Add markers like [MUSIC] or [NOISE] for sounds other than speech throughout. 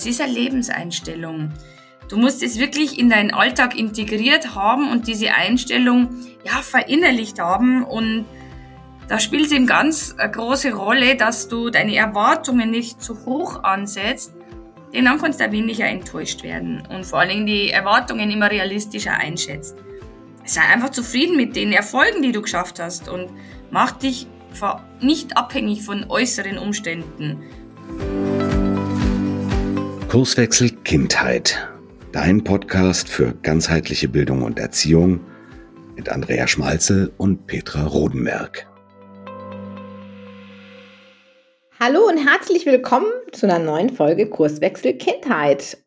Es ist eine Lebenseinstellung. Du musst es wirklich in deinen Alltag integriert haben und diese Einstellung ja verinnerlicht haben und da spielt es eben ganz eine große Rolle, dass du deine Erwartungen nicht zu hoch ansetzt, denn dann kannst du ein weniger enttäuscht werden und vor allen Dingen die Erwartungen immer realistischer einschätzt. Sei einfach zufrieden mit den Erfolgen, die du geschafft hast und mach dich nicht abhängig von äußeren Umständen. Kurswechsel Kindheit. Dein Podcast für ganzheitliche Bildung und Erziehung mit Andrea Schmalzel und Petra Rodenberg. Hallo und herzlich willkommen zu einer neuen Folge Kurswechsel Kindheit.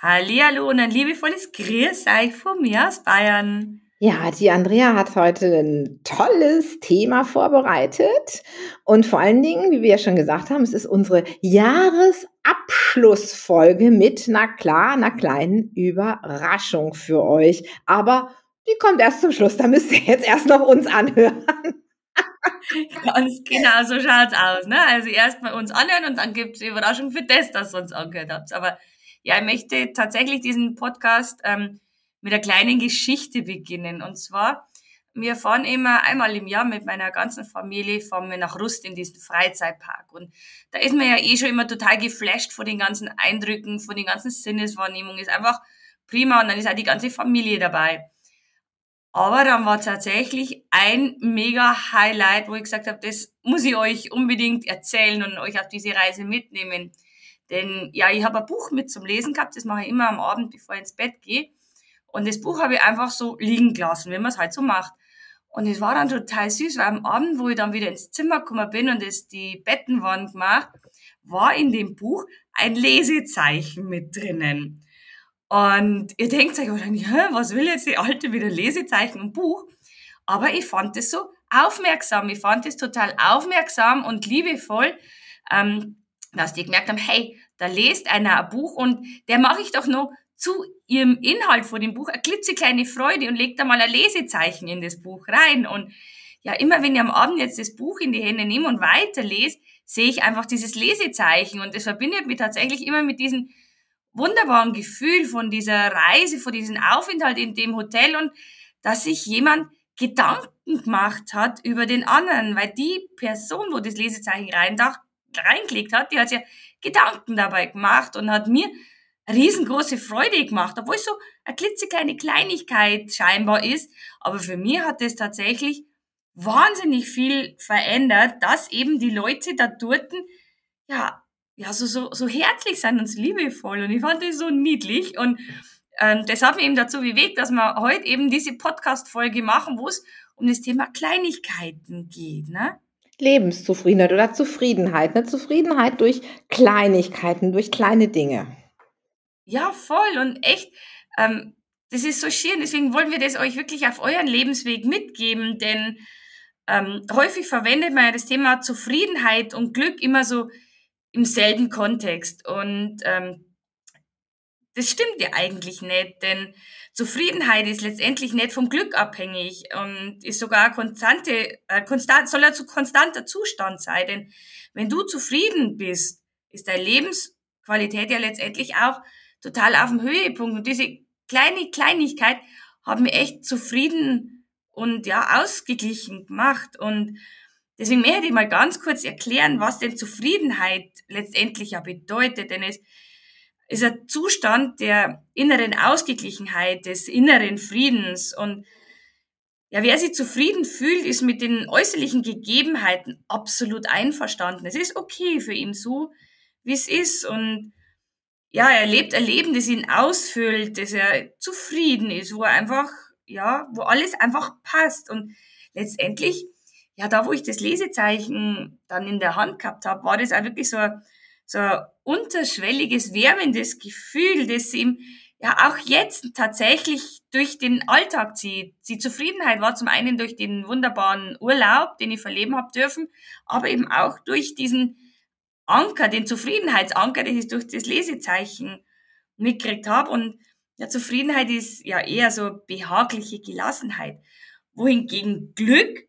Hallihallo und ein liebevolles Grüß euch von mir aus Bayern. Ja, die Andrea hat heute ein tolles Thema vorbereitet. Und vor allen Dingen, wie wir ja schon gesagt haben, es ist unsere Jahresabschlussfolge mit, na klar, einer kleinen Überraschung für euch. Aber die kommt erst zum Schluss. Da müsst ihr jetzt erst noch uns anhören. [LAUGHS] Ganz genau, so schaut's aus. Ne? Also erst mal uns anhören und dann gibt's die Überraschung für das, dass ihr uns angehört habt. Aber ja, ich möchte tatsächlich diesen Podcast ähm, mit einer kleinen Geschichte beginnen. Und zwar, wir fahren immer einmal im Jahr mit meiner ganzen Familie, fahren wir nach Rust in diesen Freizeitpark. Und da ist man ja eh schon immer total geflasht von den ganzen Eindrücken, von den ganzen Sinneswahrnehmungen. Ist einfach prima und dann ist auch die ganze Familie dabei. Aber dann war tatsächlich ein mega Highlight, wo ich gesagt habe, das muss ich euch unbedingt erzählen und euch auf diese Reise mitnehmen. Denn ja, ich habe ein Buch mit zum Lesen gehabt, das mache ich immer am Abend, bevor ich ins Bett gehe. Und das Buch habe ich einfach so liegen gelassen, wenn man es halt so macht. Und es war dann total süß, weil am Abend, wo ich dann wieder ins Zimmer gekommen bin und es die Bettenwand gemacht, war in dem Buch ein Lesezeichen mit drinnen. Und ihr denkt euch wahrscheinlich, was will jetzt die Alte wieder Lesezeichen und Buch? Aber ich fand es so aufmerksam. Ich fand es total aufmerksam und liebevoll, ähm, dass die gemerkt haben, hey, da lest einer ein Buch und der mache ich doch noch zu ihrem Inhalt vor dem Buch eine klitzekleine Freude und legt da mal ein Lesezeichen in das Buch rein. Und ja, immer wenn ich am Abend jetzt das Buch in die Hände nehme und weiterlese, sehe ich einfach dieses Lesezeichen und das verbindet mich tatsächlich immer mit diesem wunderbaren Gefühl von dieser Reise, von diesem Aufenthalt in dem Hotel und dass sich jemand Gedanken gemacht hat über den anderen, weil die Person, wo das Lesezeichen reingelegt hat, die hat ja Gedanken dabei gemacht und hat mir riesengroße Freude gemacht, obwohl es so eine klitzekleine Kleinigkeit scheinbar ist. Aber für mich hat es tatsächlich wahnsinnig viel verändert, dass eben die Leute da dort, ja, ja, so, so, so herzlich sind und so liebevoll. Und ich fand das so niedlich. Und ähm, das hat mich eben dazu bewegt, dass wir heute eben diese Podcast-Folge machen, wo es um das Thema Kleinigkeiten geht. Ne? Lebenszufriedenheit oder Zufriedenheit. Ne? Zufriedenheit durch Kleinigkeiten, durch kleine Dinge. Ja, voll und echt. Ähm, das ist so schön, deswegen wollen wir das euch wirklich auf euren Lebensweg mitgeben, denn ähm, häufig verwendet man ja das Thema Zufriedenheit und Glück immer so im selben Kontext. Und ähm, das stimmt ja eigentlich nicht, denn Zufriedenheit ist letztendlich nicht vom Glück abhängig und ist sogar konstante, äh, konstant, soll ja zu konstanter Zustand sein. Denn wenn du zufrieden bist, ist deine Lebensqualität ja letztendlich auch total auf dem Höhepunkt. Und diese kleine Kleinigkeit hat mich echt zufrieden und ja ausgeglichen gemacht. Und deswegen möchte ich mal ganz kurz erklären, was denn Zufriedenheit letztendlich ja bedeutet. Denn es ist ein Zustand der inneren Ausgeglichenheit, des inneren Friedens. Und ja, wer sich zufrieden fühlt, ist mit den äußerlichen Gegebenheiten absolut einverstanden. Es ist okay für ihn so, wie es ist. Und ja, er lebt ein Leben, das ihn ausfüllt, dass er zufrieden ist, wo er einfach, ja, wo alles einfach passt. Und letztendlich, ja, da wo ich das Lesezeichen dann in der Hand gehabt habe, war das auch wirklich so ein, so ein unterschwelliges, wärmendes Gefühl, das ihm ja auch jetzt tatsächlich durch den Alltag zieht. Die Zufriedenheit war zum einen durch den wunderbaren Urlaub, den ich verleben habe dürfen, aber eben auch durch diesen Anker, den Zufriedenheitsanker, den ich durch das Lesezeichen mitgekriegt habe. Und ja, Zufriedenheit ist ja eher so behagliche Gelassenheit. Wohingegen Glück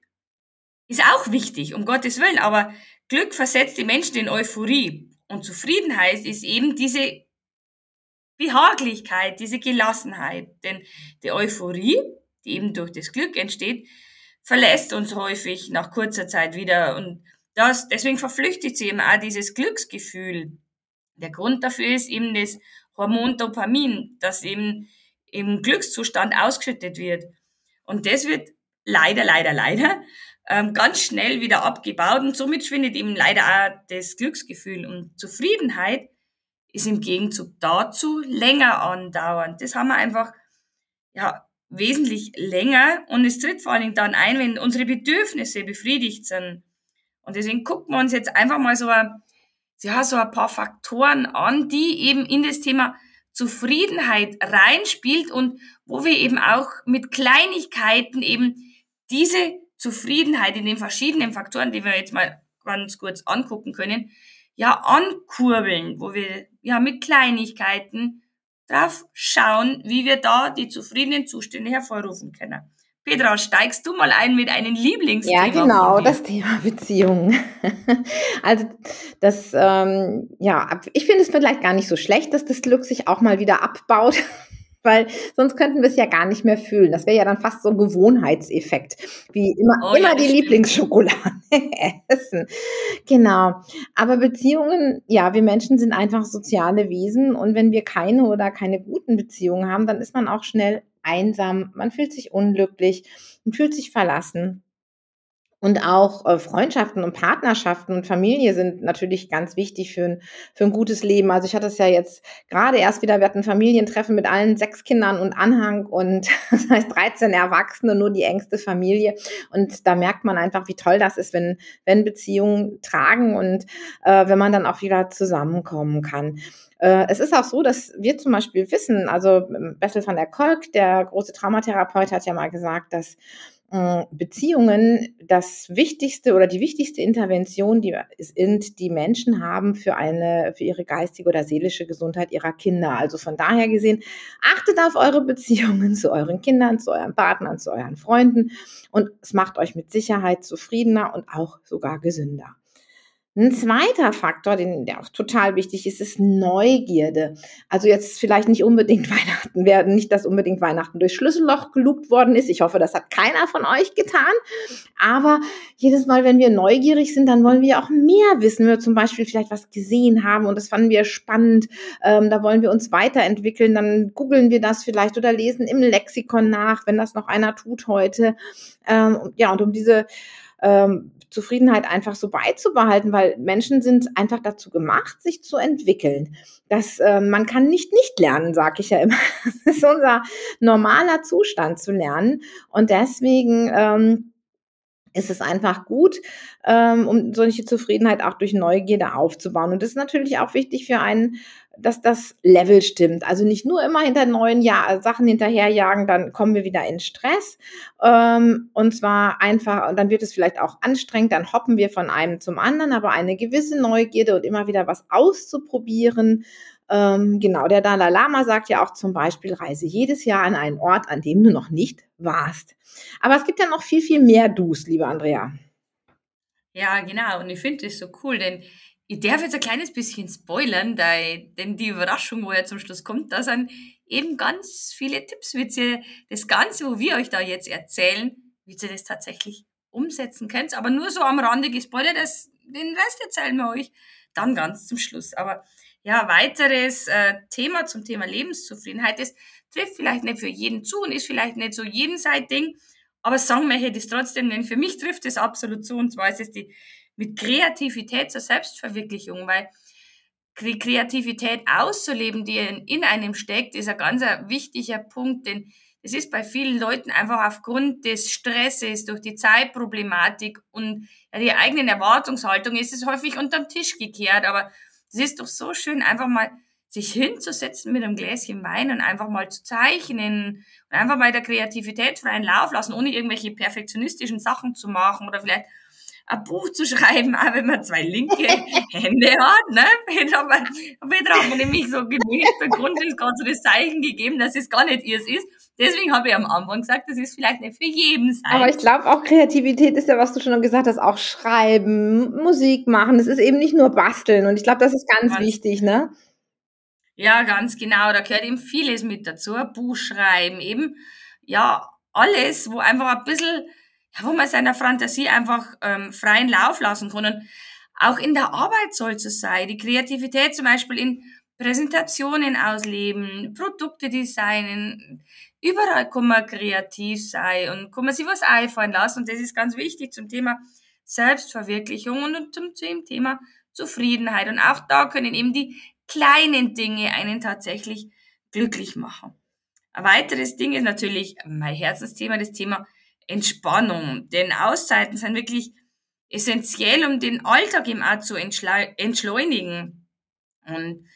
ist auch wichtig, um Gottes Willen, aber Glück versetzt die Menschen in Euphorie. Und Zufriedenheit ist eben diese Behaglichkeit, diese Gelassenheit. Denn die Euphorie, die eben durch das Glück entsteht, verlässt uns häufig nach kurzer Zeit wieder. Und das, deswegen verflüchtigt sie eben auch dieses Glücksgefühl. Der Grund dafür ist eben das Hormon Dopamin, das eben im Glückszustand ausgeschüttet wird. Und das wird leider, leider, leider ähm, ganz schnell wieder abgebaut und somit schwindet eben leider auch das Glücksgefühl und Zufriedenheit ist im Gegenzug dazu länger andauernd. Das haben wir einfach ja wesentlich länger und es tritt vor allen Dingen dann ein, wenn unsere Bedürfnisse befriedigt sind. Und deswegen gucken wir uns jetzt einfach mal so ein, ja, so ein paar Faktoren an, die eben in das Thema Zufriedenheit reinspielt und wo wir eben auch mit Kleinigkeiten eben diese Zufriedenheit in den verschiedenen Faktoren, die wir jetzt mal ganz kurz angucken können, ja ankurbeln, wo wir ja mit Kleinigkeiten drauf schauen, wie wir da die zufriedenen Zustände hervorrufen können. Petra, steigst du mal ein mit einem Lieblingsthema? Ja, genau, das Thema [LAUGHS] Beziehungen. also das, ähm, ja, ich finde es vielleicht gar nicht so schlecht, dass das Glück sich auch mal wieder abbaut [LAUGHS] weil sonst könnten wir es ja gar nicht mehr fühlen. Das wäre ja dann fast so ein Gewohnheitseffekt, wie immer, oh, immer ja, die Lieblingsschokolade [LAUGHS] essen. Genau. Aber Beziehungen, ja, wir Menschen sind einfach soziale Wesen und wenn wir keine oder keine guten Beziehungen haben, dann ist man auch schnell einsam, man fühlt sich unglücklich und fühlt sich verlassen. Und auch äh, Freundschaften und Partnerschaften und Familie sind natürlich ganz wichtig für ein, für ein gutes Leben. Also ich hatte es ja jetzt gerade erst wieder, wir hatten Familientreffen mit allen sechs Kindern und Anhang und [LAUGHS] das heißt 13 Erwachsene, nur die engste Familie. Und da merkt man einfach, wie toll das ist, wenn, wenn Beziehungen tragen und äh, wenn man dann auch wieder zusammenkommen kann. Äh, es ist auch so, dass wir zum Beispiel wissen, also Bessel van der Kolk, der große Traumatherapeut, hat ja mal gesagt, dass Beziehungen das wichtigste oder die wichtigste Intervention, die sind, die Menschen haben für eine, für ihre geistige oder seelische Gesundheit ihrer Kinder. Also von daher gesehen, achtet auf eure Beziehungen [LAUGHS] zu euren Kindern, zu euren Partnern, zu euren Freunden und es macht euch mit Sicherheit zufriedener und auch sogar gesünder. Ein zweiter Faktor, den, der auch total wichtig ist, ist Neugierde. Also jetzt vielleicht nicht unbedingt [LAUGHS] Weihnachten werden, nicht, dass unbedingt Weihnachten durch Schlüsselloch gelugt worden ist. Ich hoffe, das hat keiner von euch getan. Aber jedes Mal, wenn wir neugierig sind, dann wollen wir auch mehr wissen. Wenn wir zum Beispiel vielleicht was gesehen haben und das fanden wir spannend, ähm, da wollen wir uns weiterentwickeln, dann googeln wir das vielleicht oder lesen im Lexikon nach, wenn das noch einer tut heute. Ähm, ja, und um diese ähm, Zufriedenheit einfach so beizubehalten, weil Menschen sind einfach dazu gemacht, sich zu entwickeln. Das, äh, man kann nicht nicht lernen, sage ich ja immer. [LAUGHS] Das ist unser normaler Zustand zu lernen. Und deswegen ähm, ist es einfach gut, ähm, um solche Zufriedenheit auch durch Neugierde aufzubauen. Und das ist natürlich auch wichtig für einen, dass das Level stimmt. Also nicht nur immer hinter neuen Jahr Sachen hinterherjagen, dann kommen wir wieder in Stress. Ähm, und zwar einfach, und dann wird es vielleicht auch anstrengend, dann hoppen wir von einem zum anderen, aber eine gewisse Neugierde und immer wieder was auszuprobieren. Ähm, genau, der Dalai Lama sagt ja auch zum Beispiel, reise jedes Jahr an einen Ort, an dem du noch nicht warst. Aber es gibt ja noch viel, viel mehr Dus, liebe Andrea. Ja, genau. Und ich finde das so cool, denn ich darf jetzt ein kleines bisschen spoilern, denn die Überraschung, wo er zum Schluss kommt, da sind eben ganz viele Tipps, wie ihr das Ganze, wo wir euch da jetzt erzählen, wie ihr das tatsächlich umsetzen könnt. Aber nur so am Rande gespoilert, das, den Rest erzählen wir euch dann ganz zum Schluss. Aber ja, weiteres äh, Thema zum Thema Lebenszufriedenheit, das trifft vielleicht nicht für jeden zu und ist vielleicht nicht so jeden sein Ding, aber sagen wir das trotzdem, denn für mich trifft es absolut zu, und zwar ist es die mit Kreativität zur Selbstverwirklichung, weil die Kreativität auszuleben, die in einem steckt, ist ein ganz wichtiger Punkt, denn es ist bei vielen Leuten einfach aufgrund des Stresses, durch die Zeitproblematik und die eigenen Erwartungshaltung ist es häufig unterm Tisch gekehrt, aber es ist doch so schön, einfach mal sich hinzusetzen mit einem Gläschen Wein und einfach mal zu zeichnen und einfach mal der Kreativität freien Lauf lassen, ohne irgendwelche perfektionistischen Sachen zu machen oder vielleicht ein Buch zu schreiben, [LAUGHS] auch wenn man zwei linke [LAUGHS] Hände hat, ne? Petra, Petra hat mir nämlich so gemäht, der Grund ist gerade so das Zeichen gegeben, dass es gar nicht ihrs ist. deswegen habe ich am Anfang gesagt, das ist vielleicht nicht für jeden sein. Aber ich glaube auch Kreativität ist ja, was du schon gesagt hast, auch schreiben, Musik machen. Das ist eben nicht nur basteln. Und ich glaube, das ist ganz, ganz wichtig, ne? Ja, ganz genau. Da gehört eben vieles mit dazu. Buch schreiben, eben, ja, alles, wo einfach ein bisschen, ja, wo man seiner Fantasie einfach ähm, freien Lauf lassen kann. Und auch in der Arbeit soll es sein. Die Kreativität zum Beispiel in Präsentationen ausleben, Produkte designen. Überall kann man kreativ sein und kann man sich was einfallen lassen. Und das ist ganz wichtig zum Thema Selbstverwirklichung und zum Thema Zufriedenheit. Und auch da können eben die kleinen Dinge einen tatsächlich glücklich machen. Ein weiteres Ding ist natürlich mein Herzensthema, das Thema Entspannung. Denn Auszeiten sind wirklich essentiell, um den Alltag eben auch zu entschleunigen. Und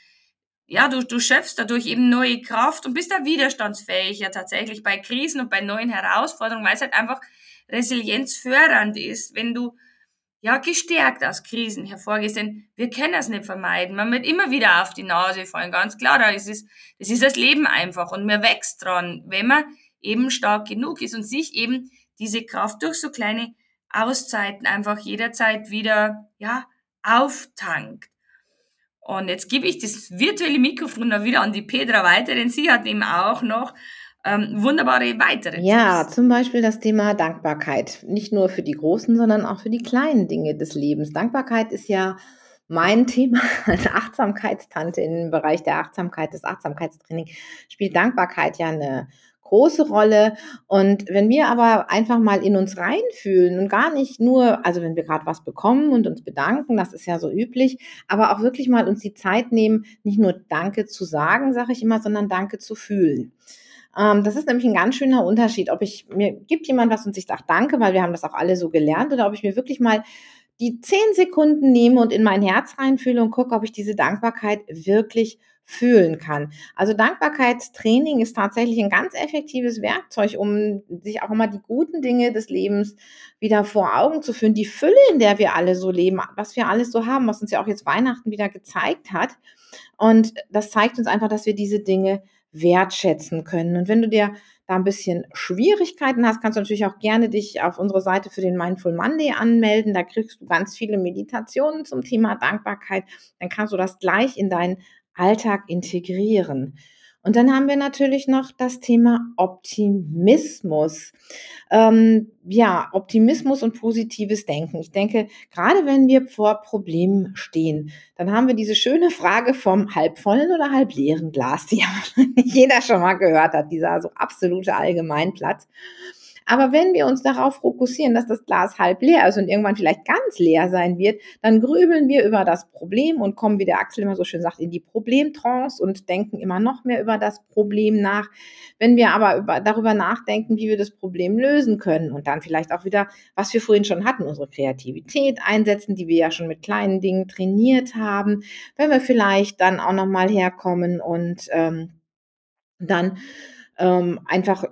ja, du, du schöpfst dadurch eben neue Kraft und bist da widerstandsfähiger tatsächlich bei Krisen und bei neuen Herausforderungen, weil es halt einfach resilienzfördernd ist, wenn du ja gestärkt aus Krisen hervorgehst, denn wir können das nicht vermeiden. Man wird immer wieder auf die Nase fallen, ganz klar. Da ist es, das ist das Leben einfach und man wächst dran, wenn man eben stark genug ist und sich eben diese Kraft durch so kleine Auszeiten einfach jederzeit wieder ja auftankt. Und jetzt gebe ich das virtuelle Mikrofon dann wieder an die Petra weiter, denn sie hat eben auch noch ähm, wunderbare weitere Ja, Tipps. zum Beispiel das Thema Dankbarkeit. Nicht nur für die großen, sondern auch für die kleinen Dinge des Lebens. Dankbarkeit ist ja mein Thema [LAUGHS] als Achtsamkeitstante im Bereich der Achtsamkeit, des Achtsamkeitstraining, spielt Dankbarkeit ja eine große Rolle. Und wenn wir aber einfach mal in uns reinfühlen und gar nicht nur, also wenn wir gerade was bekommen und uns bedanken, das ist ja so üblich, aber auch wirklich mal uns die Zeit nehmen, nicht nur Danke zu sagen, sage ich immer, sondern Danke zu fühlen. Ähm, das ist nämlich ein ganz schöner Unterschied, ob ich mir gibt jemand was und ich sage Danke, weil wir haben das auch alle so gelernt, oder ob ich mir wirklich mal die zehn Sekunden nehme und in mein Herz reinfühle und gucke, ob ich diese Dankbarkeit wirklich fühlen kann. Also Dankbarkeitstraining ist tatsächlich ein ganz effektives Werkzeug, um sich auch immer die guten Dinge des Lebens wieder vor Augen zu führen. Die Fülle, in der wir alle so leben, was wir alles so haben, was uns ja auch jetzt Weihnachten wieder gezeigt hat. Und das zeigt uns einfach, dass wir diese Dinge wertschätzen können. Und wenn du dir da ein bisschen Schwierigkeiten hast, kannst du natürlich auch gerne dich auf unsere Seite für den Mindful Monday anmelden. Da kriegst du ganz viele Meditationen zum Thema Dankbarkeit. Dann kannst du das gleich in deinen Alltag integrieren. Und dann haben wir natürlich noch das Thema Optimismus. Ähm, ja, Optimismus und positives Denken. Ich denke, gerade wenn wir vor Problemen stehen, dann haben wir diese schöne Frage vom halbvollen oder halbleeren Glas, die [LAUGHS] jeder schon mal gehört hat, dieser so absolute Allgemeinplatz. Aber wenn wir uns darauf fokussieren, dass das Glas halb leer ist und irgendwann vielleicht ganz leer sein wird, dann grübeln wir über das Problem und kommen, wie der Axel immer so schön sagt, in die Problemtrance und denken immer noch mehr über das Problem nach. Wenn wir aber über, darüber nachdenken, wie wir das Problem lösen können und dann vielleicht auch wieder, was wir vorhin schon hatten, unsere Kreativität einsetzen, die wir ja schon mit kleinen Dingen trainiert haben, wenn wir vielleicht dann auch nochmal herkommen und ähm, dann ähm, einfach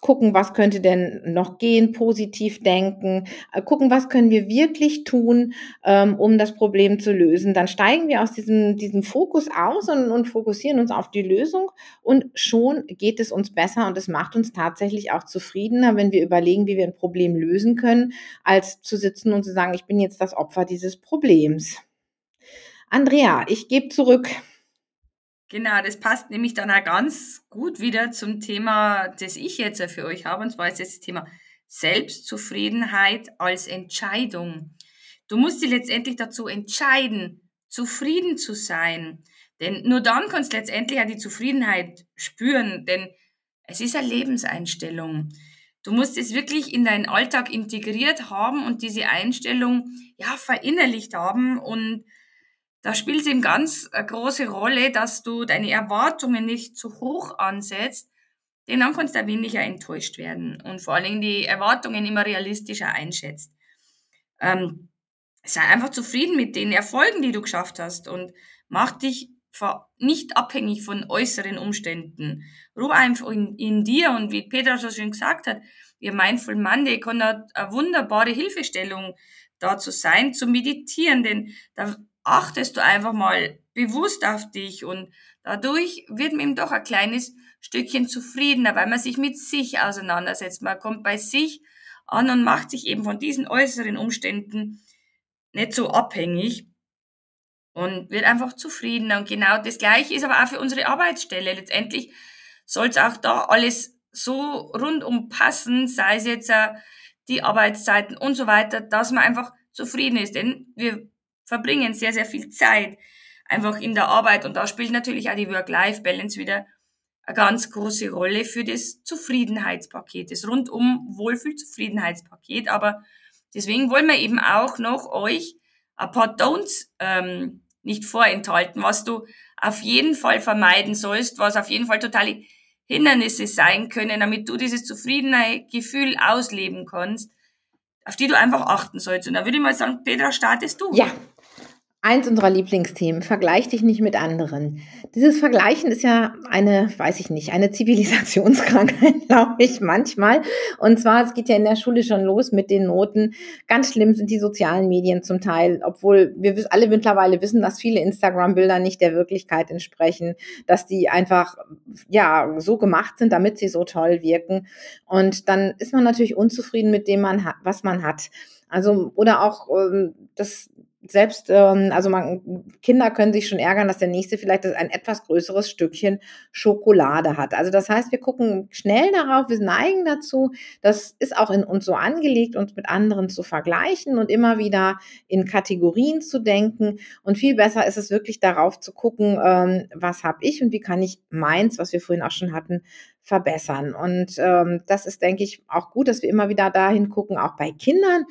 gucken, was könnte denn noch gehen, positiv denken, äh, gucken, was können wir wirklich tun, ähm, um das Problem zu lösen. Dann steigen wir aus diesem, diesem Fokus aus und, und fokussieren uns auf die Lösung und schon geht es uns besser und es macht uns tatsächlich auch zufriedener, wenn wir überlegen, wie wir ein Problem lösen können, als zu sitzen und zu sagen, ich bin jetzt das Opfer dieses Problems. Andrea, ich gebe zurück. Genau, das passt nämlich dann auch ganz gut wieder zum Thema, das ich jetzt für euch habe, und zwar ist das Thema Selbstzufriedenheit als Entscheidung. Du musst dich letztendlich dazu entscheiden, zufrieden zu sein. Denn nur dann kannst du letztendlich auch die Zufriedenheit spüren, denn es ist eine Lebenseinstellung. Du musst es wirklich in deinen Alltag integriert haben und diese Einstellung ja verinnerlicht haben und da spielt es eben ganz eine große Rolle, dass du deine Erwartungen nicht zu hoch ansetzt, denn dann kannst du weniger enttäuscht werden und vor allen Dingen die Erwartungen immer realistischer einschätzt. Ähm, sei einfach zufrieden mit den Erfolgen, die du geschafft hast und mach dich nicht abhängig von äußeren Umständen. Ruhe einfach in, in dir und wie Petra so schön gesagt hat, ihr Mindful Monday kann da eine wunderbare Hilfestellung dazu sein, zu meditieren, denn da achtest du einfach mal bewusst auf dich und dadurch wird man eben doch ein kleines Stückchen zufriedener, weil man sich mit sich auseinandersetzt. Man kommt bei sich an und macht sich eben von diesen äußeren Umständen nicht so abhängig und wird einfach zufriedener. Und genau das Gleiche ist aber auch für unsere Arbeitsstelle. Letztendlich soll es auch da alles so rundum passen, sei es jetzt äh, die Arbeitszeiten und so weiter, dass man einfach zufrieden ist. Denn wir verbringen sehr, sehr viel Zeit einfach in der Arbeit und da spielt natürlich auch die Work-Life-Balance wieder eine ganz große Rolle für das Zufriedenheitspaket, das rundum Wohlfühl-Zufriedenheitspaket. Aber deswegen wollen wir eben auch noch euch ein paar Don'ts ähm, nicht vorenthalten, was du auf jeden Fall vermeiden sollst, was auf jeden Fall totale Hindernisse sein können, damit du dieses zufriedene Gefühl ausleben kannst, auf die du einfach achten sollst. Und da würde ich mal sagen, Petra, startest du. Ja, Eins unserer Lieblingsthemen, vergleich dich nicht mit anderen. Dieses Vergleichen ist ja eine, weiß ich nicht, eine Zivilisationskrankheit, [LAUGHS] glaube ich, manchmal. Und zwar, es geht ja in der Schule schon los mit den Noten. Ganz schlimm sind die sozialen Medien zum Teil, obwohl wir alle mittlerweile wissen, dass viele Instagram-Bilder nicht der Wirklichkeit entsprechen, dass die einfach, ja, so gemacht sind, damit sie so toll wirken. Und dann ist man natürlich unzufrieden mit dem, man hat, was man hat. Also, oder auch ähm, das selbst, ähm, also man, Kinder können sich schon ärgern, dass der nächste vielleicht ein etwas größeres Stückchen Schokolade hat. Also das heißt, wir gucken schnell darauf, wir neigen dazu, das ist auch in uns so angelegt, uns mit anderen zu vergleichen und immer wieder in Kategorien zu denken. Und viel besser ist es wirklich darauf zu gucken, ähm, was habe ich und wie kann ich meins, was wir vorhin auch schon hatten, verbessern. Und ähm, das ist, denke ich, auch gut, dass wir immer wieder dahin gucken, auch bei Kindern.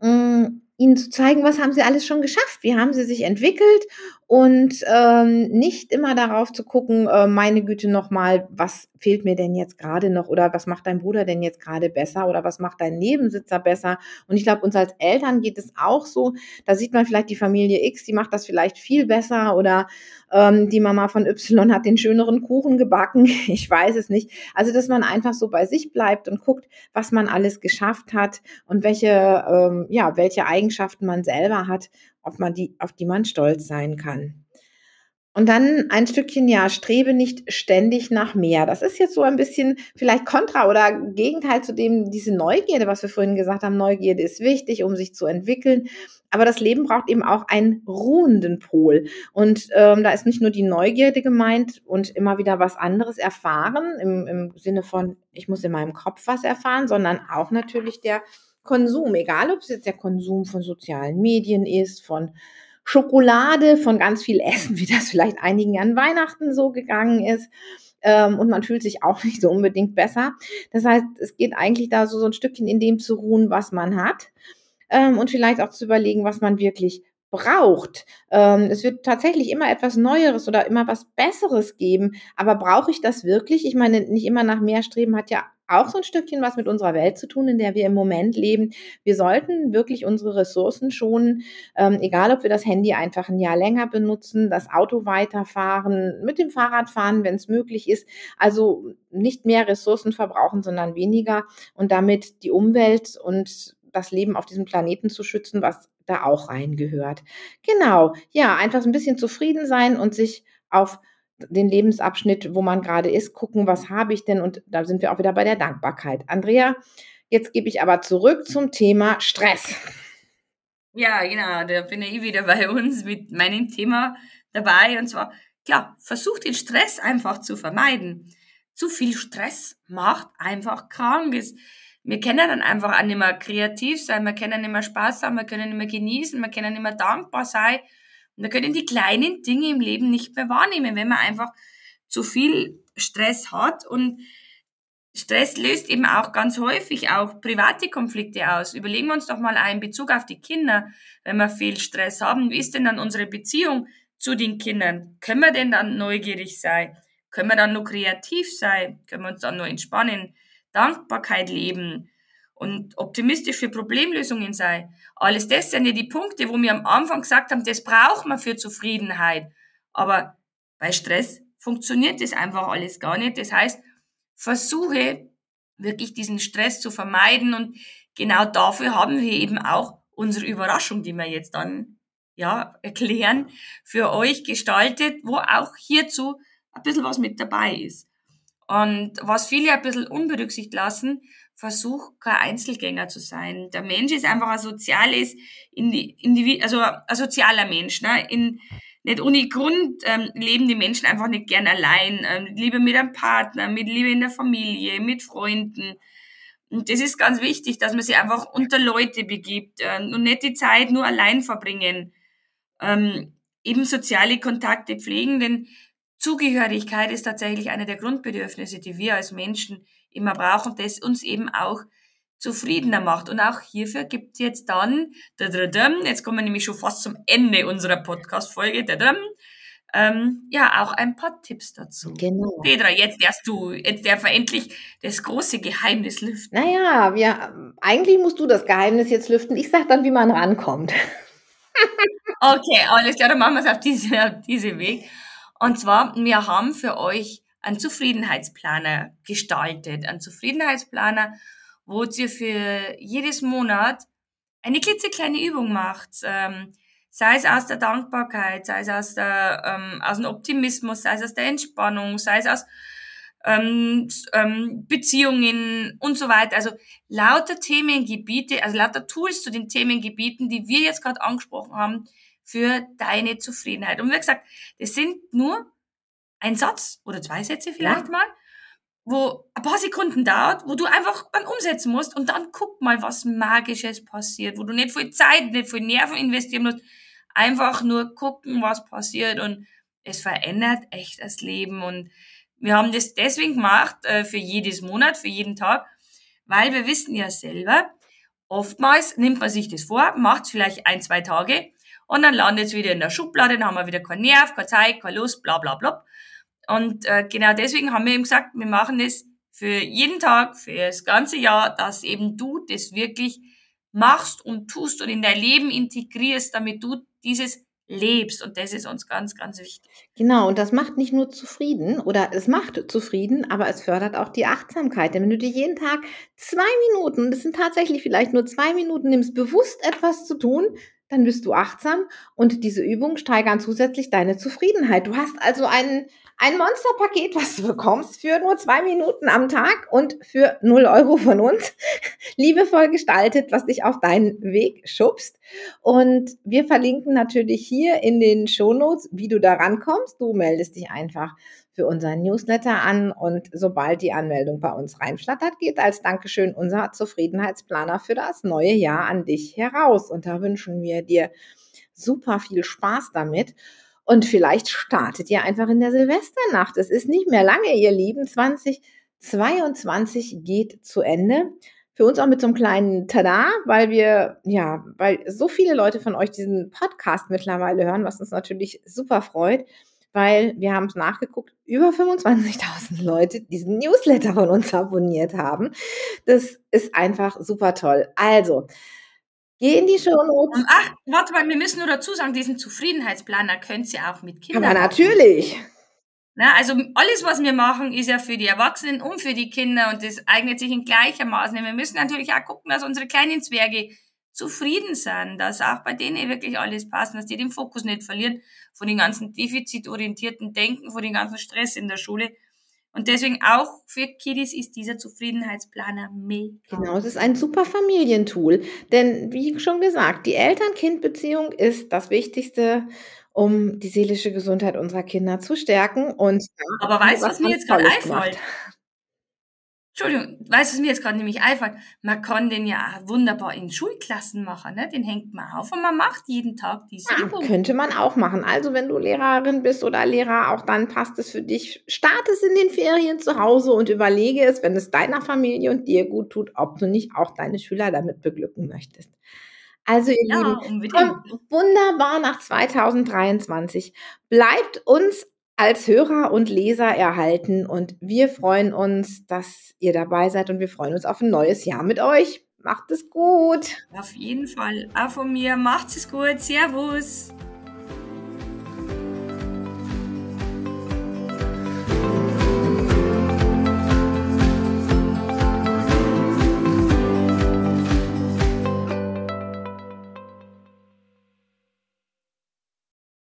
Mm, ihnen zu zeigen, was haben sie alles schon geschafft, wie haben sie sich entwickelt und ähm, nicht immer darauf zu gucken, äh, meine Güte nochmal, was fehlt mir denn jetzt gerade noch oder was macht dein Bruder denn jetzt gerade besser oder was macht dein Nebensitzer besser. Und ich glaube, uns als Eltern geht es auch so, da sieht man vielleicht die Familie X, die macht das vielleicht viel besser oder ähm, die Mama von Y hat den schöneren Kuchen gebacken, [LAUGHS] ich weiß es nicht. Also, dass man einfach so bei sich bleibt und guckt, was man alles geschafft hat und welche, ähm, ja, welche Eigenschaften man selber hat, auf, man die, auf die man stolz sein kann. Und dann ein Stückchen, ja, strebe nicht ständig nach mehr. Das ist jetzt so ein bisschen vielleicht kontra oder Gegenteil zu dem, diese Neugierde, was wir vorhin gesagt haben. Neugierde ist wichtig, um sich zu entwickeln. Aber das Leben braucht eben auch einen ruhenden Pol. Und ähm, da ist nicht nur die Neugierde gemeint und immer wieder was anderes erfahren, im, im Sinne von, ich muss in meinem Kopf was erfahren, sondern auch natürlich der Konsum, egal ob es jetzt der Konsum von sozialen Medien ist, von Schokolade, von ganz viel Essen, [LAUGHS] wie das vielleicht einigen an Weihnachten so gegangen ist. Ähm, und man fühlt sich auch [LAUGHS] nicht so unbedingt besser. Das heißt, es geht eigentlich da so, so ein Stückchen in dem zu ruhen, was man hat. Ähm, und vielleicht auch zu überlegen, was man wirklich braucht. Ähm, es wird tatsächlich immer etwas Neueres oder immer was Besseres geben. Aber brauche ich das wirklich? Ich meine, nicht immer nach mehr streben hat ja auch so ein Stückchen was mit unserer Welt zu tun, in der wir im Moment leben. Wir sollten wirklich unsere Ressourcen schonen, ähm, egal ob wir das Handy einfach ein Jahr länger benutzen, das Auto weiterfahren, mit dem Fahrrad fahren, wenn es möglich ist. Also nicht mehr Ressourcen verbrauchen, sondern weniger und damit die Umwelt und das Leben auf diesem Planeten zu schützen, was da auch reingehört. Genau, ja, einfach ein bisschen zufrieden sein und sich auf den Lebensabschnitt, wo man gerade ist, gucken, was habe ich denn? Und da sind wir auch wieder bei der Dankbarkeit. Andrea, jetzt gebe ich aber zurück zum Thema Stress. Ja, genau, da bin ich wieder bei uns mit meinem Thema dabei. Und zwar, klar, versucht den Stress einfach zu vermeiden. Zu viel Stress macht einfach krank. Wir können dann einfach auch nicht mehr kreativ sein, wir können nicht mehr Spaß haben, wir können nicht mehr genießen, wir können nicht mehr dankbar sein. Und wir können die kleinen Dinge im Leben nicht mehr wahrnehmen, wenn man einfach zu viel Stress hat. Und Stress löst eben auch ganz häufig auch private Konflikte aus. Überlegen wir uns doch mal einen Bezug auf die Kinder. Wenn wir viel Stress haben, wie ist denn dann unsere Beziehung zu den Kindern? Können wir denn dann neugierig sein? Können wir dann nur kreativ sein? Können wir uns dann nur entspannen? Dankbarkeit leben? Und optimistisch für Problemlösungen sei. Alles das sind ja die Punkte, wo wir am Anfang gesagt haben, das braucht man für Zufriedenheit. Aber bei Stress funktioniert das einfach alles gar nicht. Das heißt, versuche wirklich diesen Stress zu vermeiden und genau dafür haben wir eben auch unsere Überraschung, die wir jetzt dann ja erklären, für euch gestaltet, wo auch hierzu ein bisschen was mit dabei ist. Und was viele ein bisschen unberücksichtigt lassen, versuch kein Einzelgänger zu sein. Der Mensch ist einfach ein soziales, also ein sozialer Mensch. Ne? In, nicht ohne Grund ähm, leben die Menschen einfach nicht gern allein. Ähm, lieber mit einem Partner, mit Liebe in der Familie, mit Freunden. Und das ist ganz wichtig, dass man sich einfach unter Leute begibt ähm, und nicht die Zeit nur allein verbringen. Ähm, eben soziale Kontakte pflegen, denn Zugehörigkeit ist tatsächlich eine der Grundbedürfnisse, die wir als Menschen immer brauchen, das uns eben auch zufriedener macht. Und auch hierfür gibt es jetzt dann, jetzt kommen wir nämlich schon fast zum Ende unserer Podcast-Folge, ähm, ja, auch ein paar Tipps dazu. Genau. Petra, jetzt darfst du, jetzt darf endlich das große Geheimnis lüften. Naja, wir, eigentlich musst du das Geheimnis jetzt lüften. Ich sag dann, wie man rankommt. [LAUGHS] okay, alles klar, dann machen wir es auf diese, auf diese Weg. Und zwar, wir haben für euch einen Zufriedenheitsplaner gestaltet. Einen Zufriedenheitsplaner, wo ihr für jedes Monat eine klitzekleine Übung macht. Ähm, sei es aus der Dankbarkeit, sei es aus, der, ähm, aus dem Optimismus, sei es aus der Entspannung, sei es aus ähm, ähm, Beziehungen und so weiter. Also lauter Themengebiete, also lauter Tools zu den Themengebieten, die wir jetzt gerade angesprochen haben, für deine Zufriedenheit. Und wie gesagt, das sind nur ein Satz oder zwei Sätze vielleicht ja. mal, wo ein paar Sekunden dauert, wo du einfach dann umsetzen musst und dann guck mal, was Magisches passiert, wo du nicht viel Zeit, nicht viel Nerven investieren musst, einfach nur gucken, was passiert und es verändert echt das Leben und wir haben das deswegen gemacht, äh, für jedes Monat, für jeden Tag, weil wir wissen ja selber, oftmals nimmt man sich das vor, macht es vielleicht ein, zwei Tage und dann landet es wieder in der Schublade, dann haben wir wieder keinen Nerv, keine Zeit, keine Lust, bla bla bla. Und äh, genau deswegen haben wir eben gesagt, wir machen das für jeden Tag, für das ganze Jahr, dass eben du das wirklich machst und tust und in dein Leben integrierst, damit du dieses lebst. Und das ist uns ganz, ganz wichtig. Genau, und das macht nicht nur zufrieden oder es macht zufrieden, aber es fördert auch die Achtsamkeit. Denn wenn du dir jeden Tag zwei Minuten, das sind tatsächlich vielleicht nur zwei Minuten, nimmst, bewusst etwas zu tun, dann bist du achtsam und diese Übungen steigern zusätzlich deine Zufriedenheit. Du hast also einen ein Monsterpaket, was du bekommst für nur zwei Minuten am Tag und für null Euro von uns. [LAUGHS] Liebevoll gestaltet, was dich auf deinen Weg schubst. Und wir verlinken natürlich hier in den Shownotes, wie du da rankommst. Du meldest dich einfach für unseren Newsletter an und sobald die Anmeldung bei uns reinflattert, geht als Dankeschön unser Zufriedenheitsplaner für das neue Jahr an dich heraus. Und da wünschen wir dir super viel Spaß damit. Und vielleicht startet ihr einfach in der Silvesternacht. Es ist nicht mehr lange, ihr Lieben. 2022 geht zu Ende. Für uns auch mit so einem kleinen Tada, weil wir, ja, weil so viele Leute von euch diesen Podcast mittlerweile hören, was uns natürlich super freut, weil wir haben es nachgeguckt, über 25.000 Leute diesen Newsletter von uns abonniert haben. Das ist einfach super toll. Also, Geh in die Shownotes. Ach, warte mal, wir müssen nur dazu sagen, diesen Zufriedenheitsplaner könnt ihr auch mit Kindern Aber natürlich. Na, also alles, was wir machen, ist ja für die Erwachsenen und für die Kinder und das eignet sich in gleichermaßen. Wir müssen natürlich auch gucken, dass unsere kleinen Zwerge zufrieden sind, dass auch bei denen wirklich alles passt, dass die den Fokus nicht verlieren von den ganzen defizitorientierten Denken, von den ganzen Stress in der Schule. Und deswegen auch für Kiddies ist dieser Zufriedenheitsplaner mega. Genau, es ist ein super Familientool. Denn wie schon gesagt, die Eltern-Kind-Beziehung ist das Wichtigste, um die seelische Gesundheit unserer Kinder zu stärken. Und Aber weißt du, was mir jetzt gerade einfällt? Entschuldigung, weißt du, was mir jetzt gerade nämlich einfällt? Man kann den ja wunderbar in Schulklassen machen, ne? Den hängt man auf und man macht jeden Tag diese ja, Übung. Könnte man auch machen. Also wenn du Lehrerin bist oder Lehrer, auch dann passt es für dich. Start es in den Ferien zu Hause und überlege es, wenn es deiner Familie und dir gut tut, ob du nicht auch deine Schüler damit beglücken möchtest. Also ihr ja, Lieben, kommt wunderbar nach 2023. Bleibt uns als Hörer und Leser erhalten. Und wir freuen uns, dass ihr dabei seid und wir freuen uns auf ein neues Jahr mit euch. Macht es gut. Auf jeden Fall. Auch von mir. Macht es gut. Servus.